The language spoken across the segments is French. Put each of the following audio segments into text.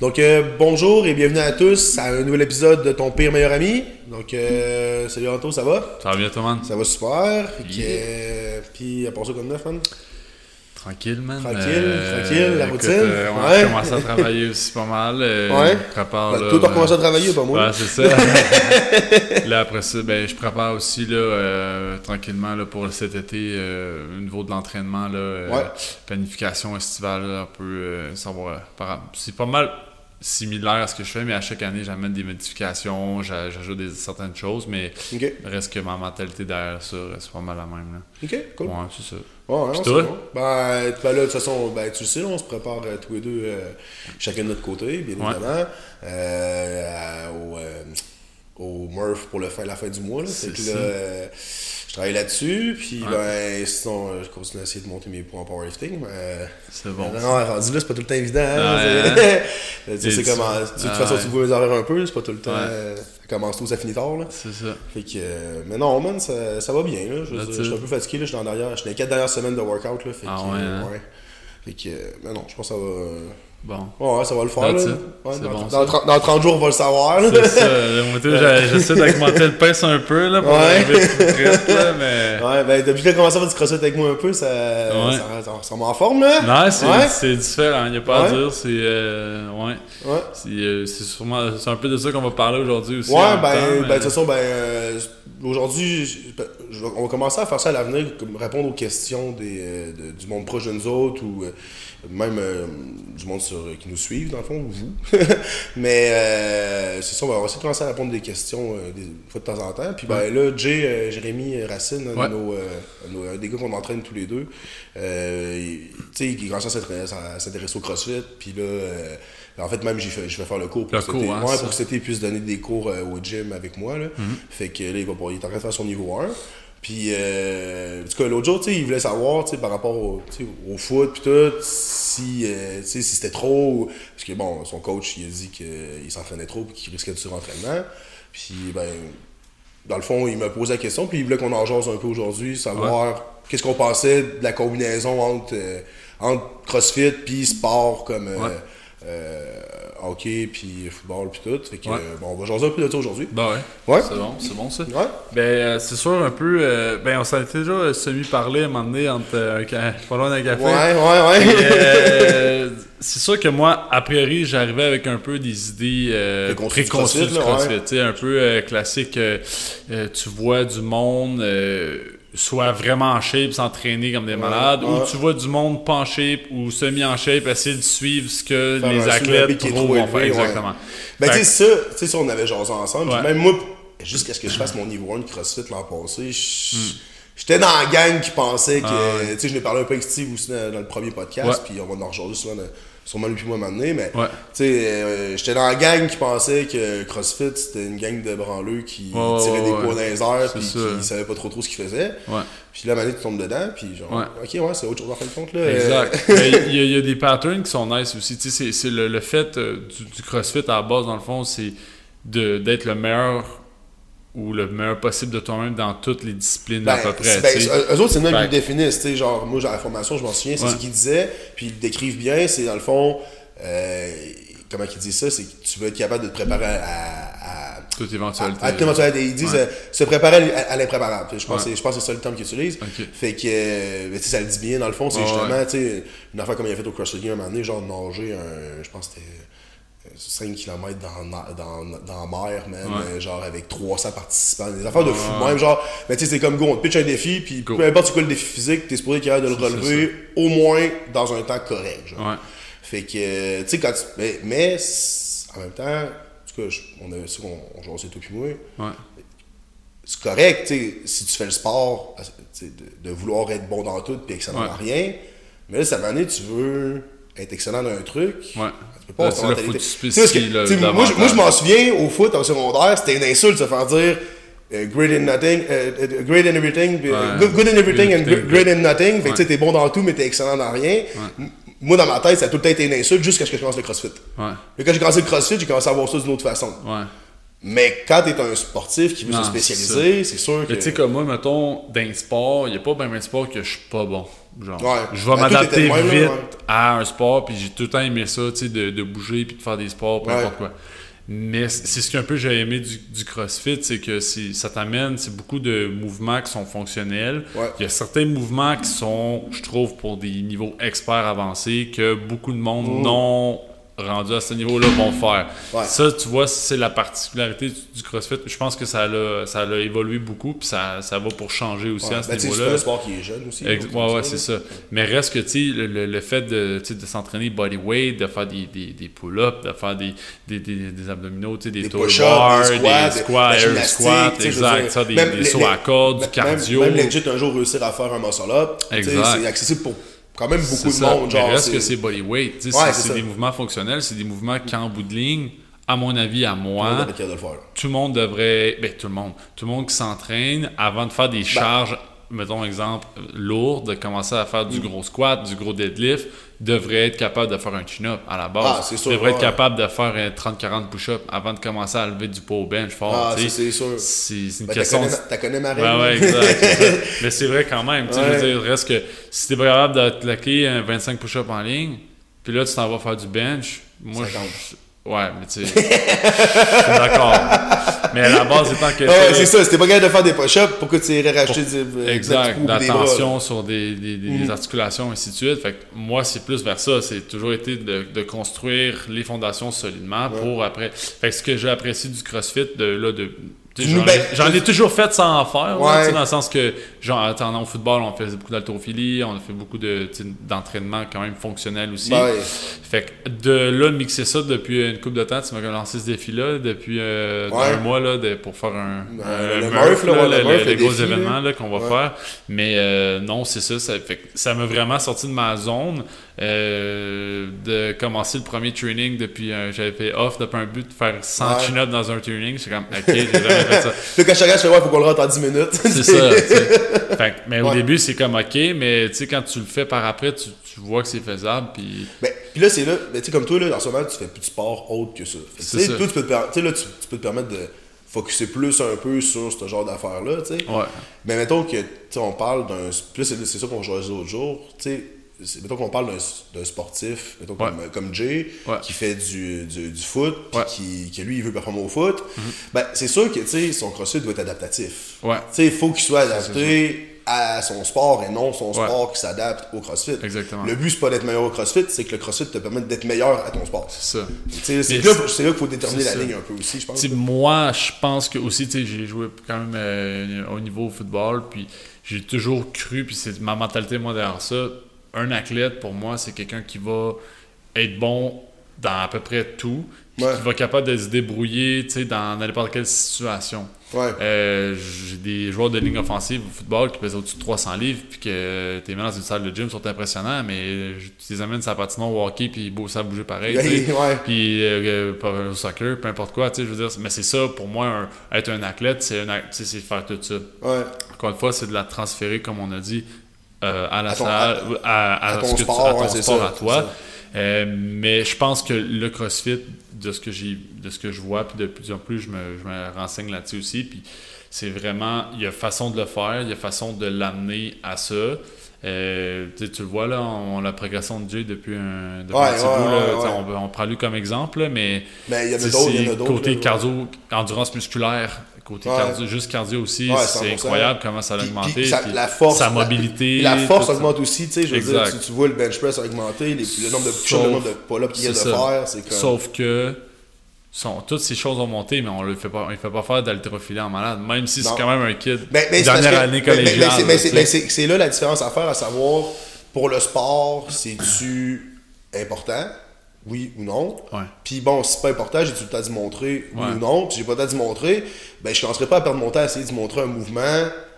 Donc, euh, bonjour et bienvenue à tous à un nouvel épisode de Ton pire meilleur ami. Donc, euh, salut Anto, ça va? Ça va bien, toi, man? Ça va super. Yeah. euh, Puis, à part ça, comme neuf, man? Tranquille, man. Tranquille, Euh, tranquille, la routine. euh, ouais, Ouais. J'ai commencé à travailler aussi pas mal. euh, Ouais. Je prépare, Ben, là, toi, t'as ben, commencé à travailler, pas moi. Ouais, c'est ça. là, après ça, ben, je prépare aussi, là, tranquillement, là, pour cet été, au niveau de l'entraînement, là, Ouais. planification estivale, là, un peu, savoir, c'est pas mal similaire à ce que je fais, mais à chaque année, j'amène des modifications, j'a- j'ajoute des, certaines choses, mais reste que ma mentalité derrière ça reste pas mal la même, là. ok, cool. Ouais, c'est ça. Ouais, toi? bon. Ben, ben là, de toute façon, ben, tu le sais, on se prépare euh, tous les deux, euh, chacun de notre côté, bien Ouais. évidemment, euh, au, au Murph pour le fin, la fin du mois. Là. C'est que là, je travaille là-dessus, puis Ouais. ben, sinon, je continue à essayer de monter mes points en powerlifting. Mais, euh, C'est bon. non, rendu là, c'est pas tout le temps évident. Hein, Ouais, c'est- tu sais tu- comment. De toute façon, tu vois mes horaires un peu, c'est pas tout le temps. Euh, ça commence tôt, ça finit tard. Là. C'est ça. Fait que, euh, mais non, man, ça, ça va bien. Là. Je, suis un peu fatigué. Là. Je suis dans derrière. Je suis dans les 4 dernières semaines de workout. Là, fait Ah que, ouais, hein? ouais. Fait que, mais non, je pense que ça va. euh, Bon. Ouais, ça va le faire. Là. Ouais, dans, bon, dans, ça. 30, dans 30 jours, on va le savoir. C'est ça. Moi, j'essaie d'augmenter le pace un peu là, pour Ouais. prête, là, mais. Ouais, ben depuis que tu as commencé à faire du crossfit avec moi un peu, ça, Ouais. ça, ça, forme. Là. Non, c'est Ouais. c'est différent, il n'y a pas à dire. C'est. euh, ouais. Ouais. C'est euh, c'est sûrement. C'est un peu de ça qu'on va parler aujourd'hui aussi. Ouais, ben, temps, ben, de toute façon, ben, euh, aujourd'hui, je- on va commencer à faire ça à l'avenir, comme répondre aux questions des, euh, de- du monde proche de nous autres ou euh, même euh, du monde sur, qui nous suivent, dans le fond, vous. Mais euh, c'est ça, on va de commencer à répondre des questions euh, des fois de temps en temps. Puis ben, là, Jay, euh, Jérémy Racine, Ouais. nos, euh, nos- des gars qu'on entraîne tous les deux, euh, il- tu sais, il commence à s'intéresser- au CrossFit. Puis là, euh, en fait, même, fait- je vais faire le cours pour Le que cours, hein, ouais, pour que puisse donner des cours euh, au gym avec moi. Là. Mhm. Fait que là, il, va, pas- il est en train de faire son niveau 1. Puis, euh, en tout cas, l'autre jour, tu sais, il voulait savoir, tu sais, par rapport au, au foot, puis tout, si, euh, si c'était trop. Parce que, bon, son coach, il a dit qu'il s'entraînait trop et qu'il risquait de surentraînement. Puis, ben, dans le fond, il m'a posé la question, puis il voulait qu'on en jase un peu aujourd'hui, savoir qu'est-ce qu'on pensait de la combinaison entre, euh, entre CrossFit puis sport comme euh, Ouais. Euh, hockey puis football puis tout. Fait que, Ouais. euh, bon, on va jaser un peu de ça aujourd'hui. Ben ouais. Ouais. C'est bon, c'est bon ça. Ouais. Ben, euh, c'est sûr, un peu. euh, ben, on s'en était déjà semi-parlé à un moment donné entre euh, un ca- pas loin d'un café. Ouais, ouais, ouais. euh, c'est sûr que moi, a priori, j'arrivais avec un peu des idées euh, Préconçues du CrossFit, un peu euh, classique. euh, euh, tu vois du monde euh, soit vraiment en shape, s'entraîner comme des malades, ouais. ou tu vois du monde pas en shape ou semi en shape, essayer de suivre ce que Faire les athlètes qui trop vont faire. élevé, ouais. Exactement. Ben, tu sais, ça, ça, on avait jasé ensemble. Même moi, jusqu'à ce que je fasse mon niveau 1 de CrossFit l'an passé, j'étais dans la gang qui pensait que. Ah. Tu sais, je l'ai parlé un peu avec Steve aussi dans, dans le premier podcast, puis on va en rejaser souvent, de- sûrement lui puis moi maintenant, mais. Ouais. Tu sais, euh, j'étais dans la gang qui pensait que CrossFit c'était une gang de branleux qui Ouais, ouais, tiraient des ouais. poids dans les airs, puis qui savaient pas trop trop ce qu'ils faisaient. Ouais. Puis là, maintenant, tu tombes dedans, puis genre, Ouais. ok, ouais, c'est autre chose en fin de compte, là. Euh, Exact. Mais Il y, a- il y a des patterns qui sont nice aussi. Tu sais, c'est- le, le fait euh, du, du CrossFit à la base, dans le fond, c'est de- d'être le meilleur ou le meilleur possible de toi-même dans toutes les disciplines Ben, à peu près. ben, eux autres, c'est même Fait- qu'ils le définissent. tu sais, Genre, moi, dans la formation, je m'en souviens, c'est Ouais. ce qu'ils disaient, puis ils le décrivent bien. C'est dans le fond, euh, comment ils disent ça, c'est que tu veux être capable de te préparer à. à, à Toute éventualité. à- à toute éventualité. Ils disent Ouais. euh, se préparer à, à- à l'impréparable. Je pense, que Ouais. c'est- je pense que c'est ça le terme qu'ils utilisent. Fait que, euh, ça le dit bien, dans le fond, c'est justement, ouais. tu sais, une affaire comme il a fait au CrossFit Game un moment donné, genre nager, un, je pense que c'était. 5 km dans, dans, dans la mer, man, Ouais. euh, genre avec 300 participants, des affaires de fou, Ouais. même genre, mais tu sais, c'est comme go, on te pitch un défi, puis Go. peu importe c'est quoi le défi physique, t'es supposé être capable de le ça, relever au moins dans un temps correct, genre. Ouais. Fait que, tu sais, quand tu. Mais, mais en même temps, en tout cas, je- on a ça qu'on jouait toi puis moi, Ouais. c'est correct, tu sais, si tu fais le sport, de, de vouloir être bon dans tout puis excellent Ouais. dans rien. Mais là, cette année, tu veux être excellent dans un truc. Ouais. Tu peux pas c'est tu sais, moi, je- moi, je m'en souviens, au foot, en secondaire, c'était une insulte de se faire dire euh, great in nothing, euh, euh, great in everything, Ouais. good, good in everything and great in nothing. Fait que Ouais. tu sais, t'es bon dans tout, mais t'es excellent dans rien. Moi, dans ma tête, ça a tout le temps été une insulte jusqu'à ce que je commence le crossfit. Ouais. Mais quand j'ai commencé le crossfit, j'ai commencé à voir ça d'une autre façon. Mais quand t'es un sportif qui veut Non, se spécialiser, c'est sûr que. Tu sais, comme moi, mettons, d'un sport, il n'y a pas bien un sport que je suis pas bon. Genre, Ouais. je vais m'adapter vite même, là, ouais. à un sport, puis j'ai tout le temps aimé ça, tu sais, de, de bouger, puis de faire des sports, peu Ouais. importe quoi. Mais c'est ce qu'un peu j'ai aimé du, du CrossFit, c'est que ça t'amène, c'est beaucoup de mouvements qui sont fonctionnels. Il y a certains mouvements qui sont, je trouve, pour des niveaux experts avancés, que beaucoup de monde Mm. non rendu à ce niveau-là vont faire. Ouais. Ça, tu vois, c'est la particularité du, du CrossFit. Je pense que ça l'a, ça l'a évolué beaucoup, puis ça, ça va pour changer aussi Ouais. à ce Ben, niveau-là. c'est un sport qui est jeune aussi. Ex- ouais, c'est ça. Mais reste que, tu le, le- le fait de, de s'entraîner bodyweight, de faire des, des, des pull-ups, de faire des, des, des, des abdominaux, tu sais, des, Des bars, des squats, des squats, air exact, dire, ça, des, même les- sauts à cordes, du même- cardio. Même legit un jour réussir à faire un muscle up. tu sais, Exact. C'est accessible pour quand même beaucoup de monde. Genre, reste que c'est bodyweight. Ouais, c'est, des mouvements fonctionnels, c'est des mouvements qu'en bout de ligne, à mon avis, à moi, devrait de le faire. là. tout le monde devrait. Ben, tout le monde. Tout le monde qui s'entraîne avant de faire des charges, mettons exemple, lourdes, de commencer à faire du Mm. gros squat, du gros deadlift, devrait être capable de faire un chin-up à la base. Ah, c'est sûr, devrait être ouais. capable de faire un 30-40 push-up avant de commencer à lever du poids au bench fort. Ah, c'est sûr. C'est une Ben, question. t'as connais ma Ouais, règle. ouais, exact. exact. Mais c'est vrai quand même. tu sais, Je Ouais. veux dire, reste que si t'es pas capable de te claquer un 25 push-up en ligne, puis là tu t'en vas faire du bench, moi je. 50. Ouais, mais tu sais. je suis d'accord. Mais à la base, étant que. Ouais, c'est ça. T'es pas capable de faire des push-ups, pourquoi tu irais racheter des Exact, coups ou des bras, l'attention sur des, des- des- Mm. des articulations, ainsi de suite. Fait que moi, c'est plus vers ça. C'est toujours été de, de construire les fondations solidement pour après. Fait que ce que j'ai apprécié du CrossFit, de, là, de. J'en ben, ai- j'en ai toujours fait sans en faire, là, Ouais. tu sais, dans le sens que, genre, attendant au football, on faisait beaucoup d'haltérophilie, on a fait beaucoup de, d'entraînement quand même fonctionnel aussi. Ben ouais. Fait que de là, de mixer ça depuis une couple de temps, tu m'as lancé ce défi-là depuis euh, Ouais. un mois là, de- pour faire un, Euh, le Murph, là, là, le le, le gros événement là. là, qu'on va Ouais. faire. Mais euh, non, c'est ça. Ça fait que ça m'a vraiment sorti de ma zone euh, de commencer le premier training depuis. un- J'avais fait off depuis un but de faire 100 Ouais. chin-ups dans un training. C'est comme, ok, j'ai fait ça. Là, quand je fais, ouais, faut qu'on le rentre en 10 minutes. C'est ça. Fait mais au début, c'est comme ok, mais tu sais, quand tu le fais par après, tu, tu vois que c'est faisable. Puis Ben, là, c'est là, ben, tu sais, comme toi, là, en ce moment, tu fais plus de sport autre que ça. Fait tu sais, ça. toi, tu peux, te là, tu, tu peux te permettre de focuser plus un peu sur ce genre d'affaires-là, tu sais. ouais. Mais mettons que, tu on parle d'un. C'est c'est ça qu'on jouait l'autre jour, tu sais. Mettons qu'on parle d'un- sportif, mettons Ouais. comme, comme Jay, Ouais. qui fait du, du, du foot, puis Ouais. qui, que lui, il veut performer au foot. Ben, c'est sûr que, son crossfit doit être adaptatif. Il faut qu'il soit adapté à son sport et non son sport qui s'adapte au crossfit. Exactement. Le but, c'est pas d'être meilleur au crossfit, c'est que le crossfit te permette d'être meilleur à ton sport. C'est ça. C'est là, là qu'il faut déterminer la ça. ligne un peu aussi, je pense. Moi, je pense que aussi, j'ai joué quand même euh, au niveau au football, puis j'ai toujours cru, puis c'est ma mentalité, moi, derrière ça. Un athlète, pour moi, c'est quelqu'un qui va être bon dans à peu près tout, puis Ouais. qui va être capable de se débrouiller, dans n'importe quelle situation. Ouais. Euh, j'ai des joueurs de ligne offensive au football qui pèsent au-dessus de 300 livres, puis que t'es mis dans une salle de gym, sont impressionnants, mais tu les amènes sur la patinoire au hockey, puis ils beau- savent bouger pareil. Ouais. Puis euh, euh, au soccer, peu importe quoi, je veux dire, mais c'est ça, pour moi, un- être un athlète, c'est faire tout ça. Encore une fois, c'est de la transférer, comme on a dit, euh, à la salle, à, à à ton ce que tu- sport, à ton ouais, c'est sport, ça, à c'est toi. Euh, mais je pense que le CrossFit, de ce que j'ai, de ce que je vois, puis de plus en plus, je me, je me renseigne là-dessus aussi. Puis c'est vraiment, il y a façon de le faire, il y a façon de l'amener à ça. Euh, tu le vois là, on, la progression de Jay depuis un, depuis Ouais, un petit ouais, bout, ouais, on, on prend lui comme exemple, là, mais Mais il y en a tu sais, d'autres, il y a d'autres. côté là. cardio, endurance musculaire, côté Ouais. cardio, juste cardio aussi, Ouais, c'est 100%. incroyable comment ça a augmenté. puis ça- puis la force, sa mobilité. La force ça. augmente aussi, tu sais, je veux dire, tu, tu vois le bench press augmenter, les- le nombre de Sauf- le nombre de pull-ups qu'il y a de faire, c'est comme... Sauf que sont, toutes ces choses ont monté, mais on ne fait pas, on fait pas faire d'haltérophilie en malade, même si c'est quand même un kid. Parce dernière que- année collégiale. c'est c'est là la différence à faire, à savoir, pour le sport, c'est-tu important, oui ou non? Puis bon, si c'est pas important, j'ai-tu le temps d'y montrer, oui Ouais. ou non? Puis j'ai pas le temps d'y montrer, ben je commencerai pas à perdre mon temps à essayer d'y montrer un mouvement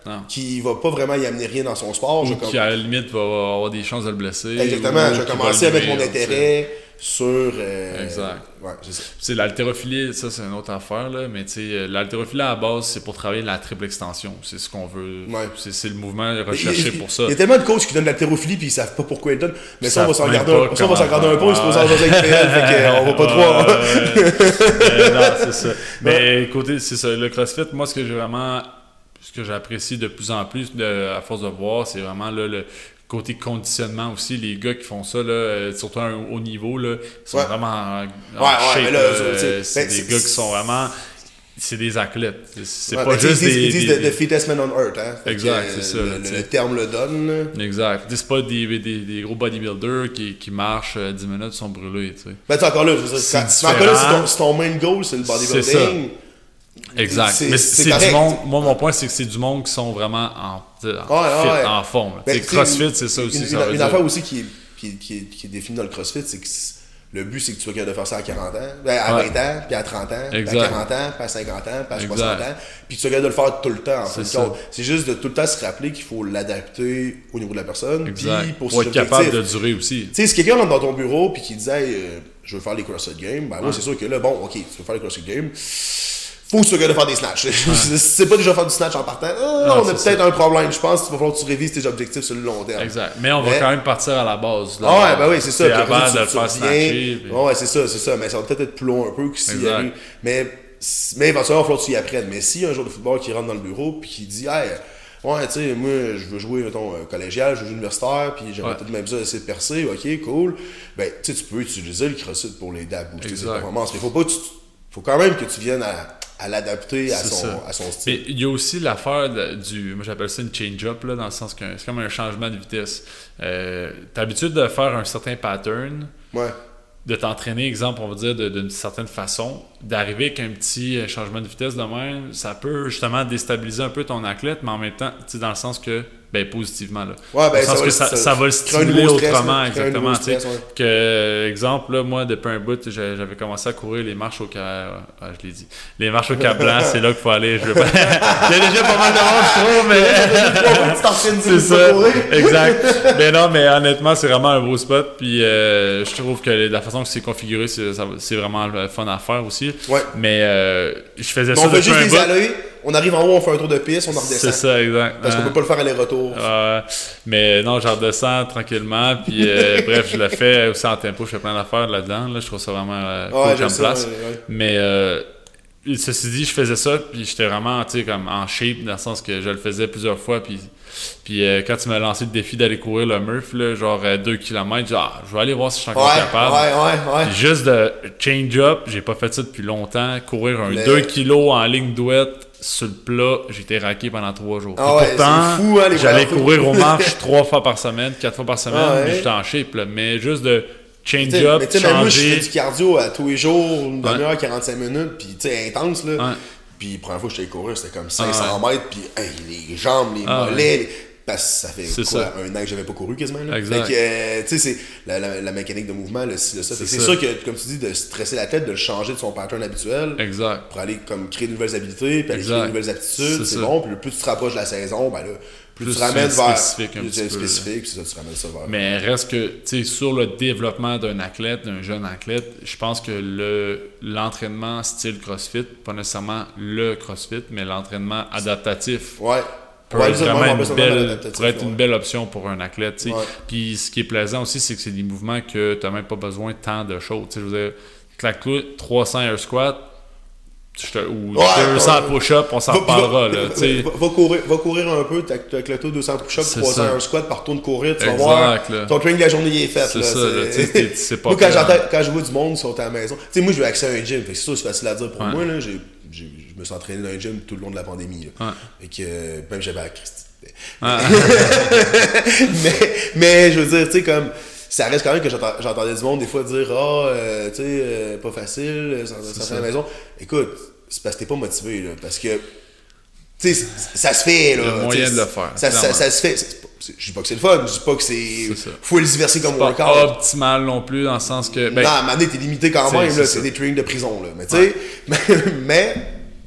Non. qui va pas vraiment y amener rien dans son sport. Je Ou comme- qui, à la limite, va avoir des chances de le blesser. Exactement, ou je vais commencer à mettre mon intérêt sur. euh, Exact. Ouais, c'est ça. C'est l'haltérophilie, ça c'est une autre affaire, là, mais l'haltérophilie à la base, c'est pour travailler la triple extension. C'est ce qu'on veut. Ouais. C'est le mouvement recherché Il- pour ça. Il y a tellement de coachs qui donnent l'haltérophilie puis ils savent pas pourquoi ils donnent. Mais Ils ça, on va s'en garder un, ça, on va s'en garder un peu, on se pose en faire. avec PL, qu'on va pas trop. Euh, non, c'est ça. Mais écoutez, c'est ça. Le CrossFit, moi, ce que j'ai vraiment. Ce que j'apprécie de plus en plus, de- à force de voir, c'est vraiment là, le côté conditionnement aussi. Les gars qui font ça, là, euh, surtout à un haut niveau, là, ils sont Ouais. vraiment en, en Ouais, ouais, shape, là, euh, c'est ben, des c'est- gars qui sont vraiment. C'est des athlètes. C'est- C'est Ouais, pas sais, juste ils disent- des. Ils disent des- the, the fittest man on earth, hein. Exact, que, c'est euh, ça, Le, terme le donne. Exact. C'est pas des, des, des gros bodybuilders qui, qui marchent euh, 10 minutes, sont brûlés, tu sais. Ben, encore là, je veux dire, C'est encore là, différent. ton, main goal, c'est le C'est bodybuilding. Exact. Mais c'est du monde. Moi, mon point, c'est que c'est du monde qui sont vraiment en, en Ouais, fit, ouais. en forme. Ben, CrossFit, c'est ça aussi. Une, ça une- affaire aussi qui est, qui, qui est- qui est définie dans le CrossFit, c'est que le but, c'est que tu sois capable de faire ça à 40 ans, ben, à Ouais. 20 ans, puis à 30 ans, puis à 40 ans, puis à 50 ans, puis à 60 Exact. ans, puis que tu sois capable de le faire tout le temps. en C'est compte. ça. C'est juste de tout le temps se rappeler qu'il faut l'adapter au niveau de la personne, puis Exact. pour, Pour ses être capable de durer aussi. Tu sais, si quelqu'un rentre dans ton bureau puis qui disait hey, euh, je veux faire les CrossFit Games, ben moi c'est sûr que là, bon, ok, tu veux faire les CrossFit Games, faut que tu de faire des snatchs. c'est pas déjà faire du snatch en partant, ah, Non, on a peut-être un problème. Je pense qu'il va falloir que tu révises tes objectifs sur le long terme. Exact. Mais on va Mais- quand même partir à la base. là. Ah ouais, ben oui, c'est ça. Après avant de le faire snatcher. puis- Ouais, c'est ça, c'est ça. Mais ça va peut-être être plus long un peu que s'il y Exact. avait- Mais, mais éventuellement, il va falloir que tu y apprennes. Mais si un joueur de football qui rentre dans le bureau puis qui dit, hey, ouais, tu sais, moi, je veux jouer, mettons, euh, collégial, je veux jouer universitaire, puis Ouais. peut-être même ça essayer de percer, ok, cool. Ben, tu sais, tu peux utiliser le CrossFit pour l'aider à booster ses performances. Mais faut pas, tu- faut quand même que tu viennes à, à l'adapter à son, ça. à son style. Il y a aussi l'affaire du. Moi, j'appelle ça une change-up, dans le sens que c'est comme un changement de vitesse. Euh, T'as l'habitude de faire un certain pattern, Ouais. de t'entraîner, exemple, on va dire, d'une certaine façon, d'arriver avec un petit euh, changement de vitesse de même, ça peut justement déstabiliser un peu ton athlète, mais en même temps, dans le sens que, ben, positivement, là. Ouais, ben, ça va que ça, ça- ça va le stimuler stress, autrement, exactement. stress, ouais. Que, exemple, là, moi, depuis un bout, j'avais commencé à courir les marches au cap. ah, je l'ai dit. Les marches au cap blanc, c'est là qu'il faut aller. Je veux pas... Il y a déjà pas mal de monde, je trouve, mais. C'est ça, exact. Mais non, mais honnêtement, c'est vraiment un beau spot. Puis euh, je trouve que la façon que c'est configuré, c'est vraiment fun à faire aussi. Ouais. Mais euh, je faisais Mais ça on depuis juste un des bout. On arrive en haut, on fait un tour de piste, on en redescend. C'est ça, exact. Parce qu'on peut pas le faire aller-retour. Ouais. mais non, j'en redescends tranquillement. Puis euh, bref, je le fais aussi en tempo. Je fais plein d'affaires là-dedans. Là, je trouve ça vraiment euh, cool Ouais, comme je sais, place. ouais, ouais. Mais euh, ceci dit, je faisais ça, puis j'étais vraiment, tu sais, comme en shape, dans le sens que je le faisais plusieurs fois, puis, puis euh, quand tu m'as lancé le défi d'aller courir le Murph, là, genre 2 km, ah, je vais aller voir si je suis encore Ouais, capable. ouais, ouais, ouais. Puis juste de change-up, j'ai pas fait ça depuis longtemps, courir un Le- 2 kg en ligne douette sur le plat, j'étais raqué pendant 3 jours. Ah ouais, pourtant, hein, j'allais courir aux marches 3 fois par semaine, 4 fois par semaine, Ah ouais. j'étais en shape, là. mais juste de T'sais, change-up, mais même moi, je changer... fais du cardio à tous les jours, une Ouais. demi-heure, 45 minutes, puis tu sais, intense, là. Ouais. Puis la première fois que j'étais courir, c'était comme 500 Ah mètres, puis hey, les jambes, les Ah mollets, les- parce que ça fait quoi, ça. un an que j'avais pas couru quasiment. Là? Exact. Fait que, euh, tu sais, c'est la, la, la mécanique de mouvement, le ci, le ça. C'est sûr que, comme tu dis, de stresser la tête, de le changer de son pattern habituel Exact. pour aller comme créer de nouvelles habilités, puis aller créer de nouvelles aptitudes, C'est bon. Puis plus tu te rapproches de la saison, ben là, plus, Plus tu ramènes vers. spécifiques un plus petit peu, spécifique, puis c'est ça, tu ramènes ça vers. Mais reste que, tu sais, sur le développement d'un athlète, d'un jeune athlète, je pense que le l'entraînement style CrossFit, pas nécessairement le CrossFit, mais l'entraînement adaptatif Ouais. Peut Ouais, être ça, vraiment une belle, pourrait être une belle option pour un athlète. Ouais. Puis ce qui est plaisant aussi, c'est que c'est des mouvements que tu n'as même pas besoin de tant de choses. Je veux dire, claque-toi 300 air squat je te- ou Ouais, 200 ouais. push-up, on s'en reparlera. va- Là, va, va courir, va courir un peu, t'as avec le taux 200 push-ups, C'est 300 ça. un squat, par retourne courir, tu vas Exact, voir. là. Ton training de la journée il est fait. C'est ça, pas moi, quand, je vois du monde, ils sont à la maison. Sais, moi, j'ai eu accès à un gym, c'est sûr, c'est facile à dire pour moi. Là, je me suis entraîné dans un gym tout le long de la pandémie. Ouais. Fait que, euh, même j'avais à Christy. Ah. mais, mais je veux dire, tu sais, comme. Ça reste quand même que j'entendais du monde des fois dire Ah, euh, tu sais, euh, pas facile, ça, ça fait la maison. Écoute, c'est parce que t'es pas motivé, là. Parce que. Tu sais, ça se fait, là. Il y a tu moyen de le faire, Ça, ça, se fait. C'est pas- c'est- Je dis pas que c'est le fun, je dis pas que c'est. C'est. Faut le diversifier comme pas workout. optimal non plus, dans le sens que. ben, non, à un moment donné, t'es limité quand même, c'est là. C'est des trainings de prison, là. Mais tu sais, mais. Mais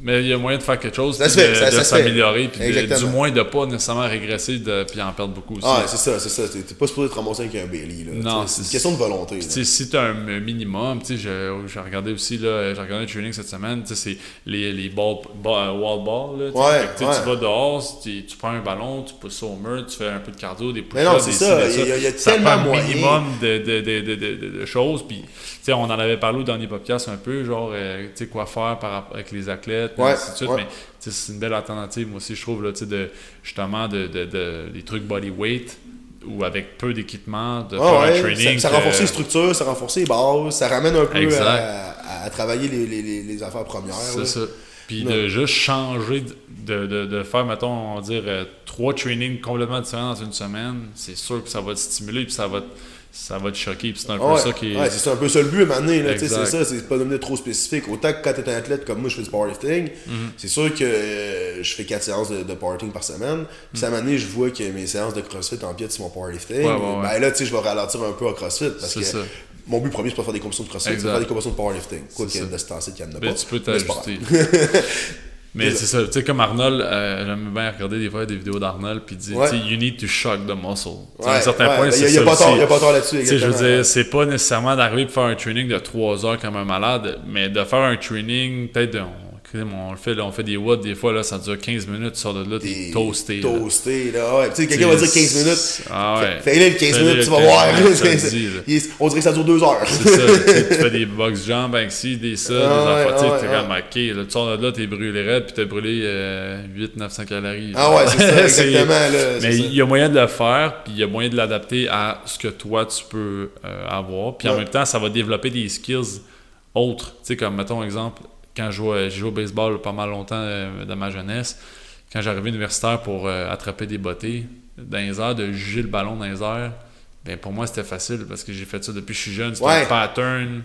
il y a moyen de faire quelque chose, Ça puis se fait, de, ça- de ça se fait. s'améliorer, puis de- du moins de pas nécessairement régresser, de, puis en perdre beaucoup aussi. Ah, c'est ça, c'est ça. T'es pas supposé te ramasser avec un Bailey. Là. Non, c'est une question de volonté. si tu as un minimum, tu sais, j'ai regardé aussi, là, j'ai regardé un training cette semaine, tu sais, c'est les, les ball, ball- wall ball, là. Ouais, Fait ouais. tu vas dehors, tu, tu prends un ballon, tu pousses au mur, tu fais un peu de cardio, des push Mais non, c'est ça, il y a- il y a tellement un moyen. minimum de, de, de, de, choses, puis, tu sais, on en avait parlé au dernier podcast un peu, genre, euh, tu sais, quoi faire par, avec les athlètes, Ouais, ainsi de suite, ouais. mais tu sais, c'est une belle alternative, moi aussi, je trouve, là, de, justement, de, de, de, des trucs bodyweight, ou avec peu d'équipement, de Ah faire ouais, un training. ça, renforce les structures, ça renforce les bases, ça ramène un peu à, travailler les, les, les, affaires premières. C'est ça. Puis Non. de juste changer, de, de, de faire, mettons, on va dire, euh, trois trainings complètement différents dans une semaine, c'est sûr que ça va te stimuler, puis ça va te, ça va te choquer, puis c'est un peu Ouais, ça qui est... ouais, c'est un peu ça le but à un c'est ça, c'est pas devenir trop spécifique. Autant que quand t'es un athlète comme moi, je fais du powerlifting, Mhm. c'est sûr que euh, je fais 4 séances de, de powerlifting par semaine. Puis à un moment donné, je vois que mes séances de crossfit empiètent sur mon powerlifting. Ouais. Ben là, tu sais, je vais ralentir un peu en crossfit parce que ça. mon but premier, c'est pas de faire des compétitions de crossfit, c'est de faire des compétitions de powerlifting. Quoi qu'il y ait de ce temps-ci qu'il y en a Ben, pas. tu peux t'ajuster. Mais c'est ça, tu sais, comme Arnold, euh, j'aime bien regarder des fois des vidéos d'Arnold, puis il dit, Ouais. tu sais, you need to shock the muscle. Tu sais, à Ouais, un certain ouais, point, c'est ça il y a pas tort là-dessus, Tu sais, je veux dire, c'est pas nécessairement d'arriver pour faire un training de 3 heures comme un malade, mais de faire un training, peut-être, de- on, on le fait, là, on fait des watts, des fois, là, ça dure 15 minutes, tu sors de là, t'es toasté. là. Toasté, là. Ouais. Tu sais, quelqu'un va dire 15 minutes. Ah ouais. Fais-le le 15 Fais-le minutes, tu vas 15 voir. On dirait que ça dure 2 heures. C'est ça, tu fais des box jambs avec ci, des ça, des Ah ouais, affaires, tu sais, ouais, t'es comme ok, là, tu sors de là, t'es brûlé raide, puis t'as brûlé euh, 800-900 calories. Ah ouais, c'est ça, exactement. Là, Mais il y a moyen de le faire, puis il y a moyen de l'adapter à ce que toi tu peux euh, avoir. Puis en même temps, ça va développer des skills autres. Tu sais, comme mettons exemple, quand je jouais, j'ai joué au baseball pas mal longtemps euh, dans ma jeunesse, quand j'arrivais universitaire pour euh, attraper des bottées dans les airs, de juger le ballon dans les airs, ben pour moi c'était facile parce que j'ai fait ça depuis que je suis jeune. Ouais. un pattern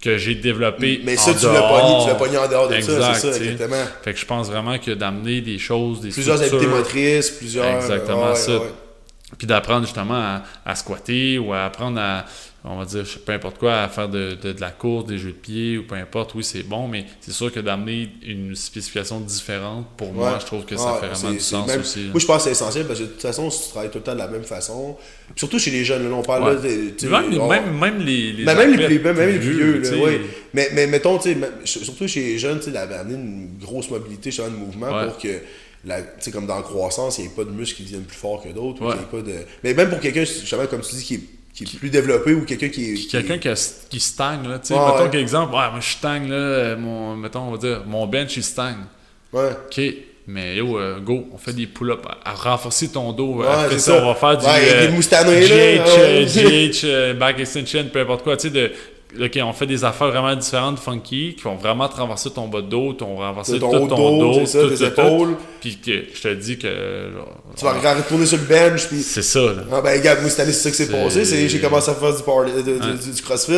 que j'ai développé. Mais ça, en tu l'as pogné, tu l'as pogné en dehors de Exact, ça, c'est ça, exactement. Fait que je pense vraiment que d'amener des choses, des Plusieurs habiletés motrices, plusieurs. Exactement ouais, ça. ouais. Puis d'apprendre justement à, à squatter ou à apprendre à, on va dire, je sais, peu importe quoi, à faire de, de, de la course, des jeux de pied ou peu importe, oui, c'est bon, mais c'est sûr que d'amener une spécification différente, pour moi, je trouve que ça fait vraiment du sens même- aussi. là. Moi, je pense que c'est essentiel parce que de toute façon, si tu travailles tout le temps de la même façon, surtout chez les jeunes, là, on parle Ouais. là, de- tu sais, même, même, même les, les Ben, même, les, même, les vieux, là, ouais. mais, mais mettons, tu sais, même- surtout chez les jeunes, tu sais, d'amener une grosse mobilité, justement, de mouvement Ouais. pour que, sais, comme dans la croissance, il n'y ait pas de muscles qui deviennent plus forts que d'autres. ou Ouais. pas de... Mais même pour quelqu'un, justement, comme tu dis, qui est, qui est plus développé ou quelqu'un qui est. qui Quelqu'un qui, a- qui stagne, là, tu sais, Ouais, mettons ouais. qu'exemple, ouais, moi je stagne, là, euh, mon, mettons, on va dire, mon bench il stagne. Ouais. OK, mais yo, euh, go, on fait des pull-ups, renforcer ton dos. Ouais, Après ça, ça. on va faire du Ouais, euh, des moustanés, là, GH, ouais. euh, GH, euh, back extension, peu importe quoi. Tu sais, de, OK, on fait des affaires vraiment différentes, funky, qui vont vraiment te renforcer ton bas de dos, ton renforcer Ton tout ton dos, dos, c'est ça, tout, tes tout, épaules. Puis que je te dis que... genre, Tu vas retourner sur le bench, puis. C'est ça, là. Ah ben regarde, moi c'est ça s'est C'est- passé, j'ai commencé à faire du, power- de- de- du crossfit,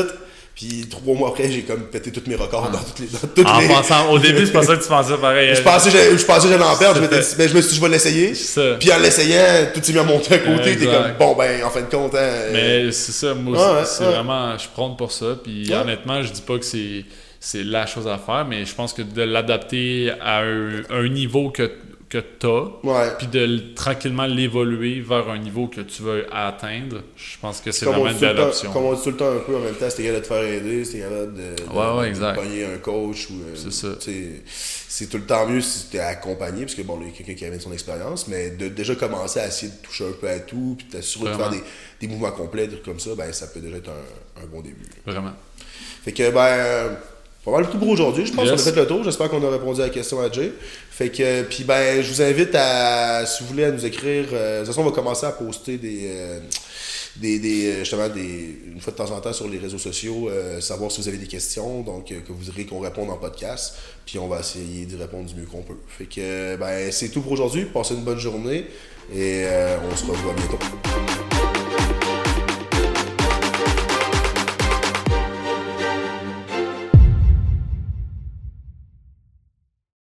puis trois mois après j'ai comme pété tous mes records dans toutes les... Dans toutes En les... pensant, au début, c'est pas ça que tu pensais pareil. Je euh, pensais que j'allais- je pensais j'allais en perdre, je, m'étais C'est dit, ben, je me suis dit je vais l'essayer, C'est ça. puis en l'essayant, tout s'est mis à monter à côté, t'es comme bon ben en fin de compte, hein, euh, Mais c'est ça, moi, Ouais, ouais, c'est ouais. vraiment, je prône pour ça. Puis Ouais. honnêtement, je dis pas que c'est, c'est la chose à faire, mais je pense que de l'adapter à un, un niveau que, que tu as, puis de tranquillement l'évoluer vers un niveau que tu veux atteindre, je pense que c'est vraiment une belle option. comme on dit tout le temps un peu en même temps, c'était capable de te faire aider, c'était capable de, pogner un coach ou euh, C'est tu c'est tout le temps mieux si t'es accompagné parce que bon il y a quelqu'un qui amène son expérience mais de déjà commencer à essayer de toucher un peu à tout puis t'assurer de faire des, des mouvements complets des trucs comme ça ben ça peut déjà être un, un bon début. Vraiment. fait que ben pas mal tout pour aujourd'hui. Je pense Yes. qu'on a fait le tour. J'espère qu'on a répondu à la question à Jay. Fait que puis ben je vous invite à si vous voulez à nous écrire euh, de toute façon on va commencer à poster des euh, des, des, euh, justement des une fois de temps en temps sur les réseaux sociaux euh, savoir si vous avez des questions donc euh, que vous voudrez qu'on réponde en podcast puis on va essayer d'y répondre du mieux qu'on peut. Fait que ben c'est tout pour aujourd'hui. Passez une bonne journée et euh, on se revoit bientôt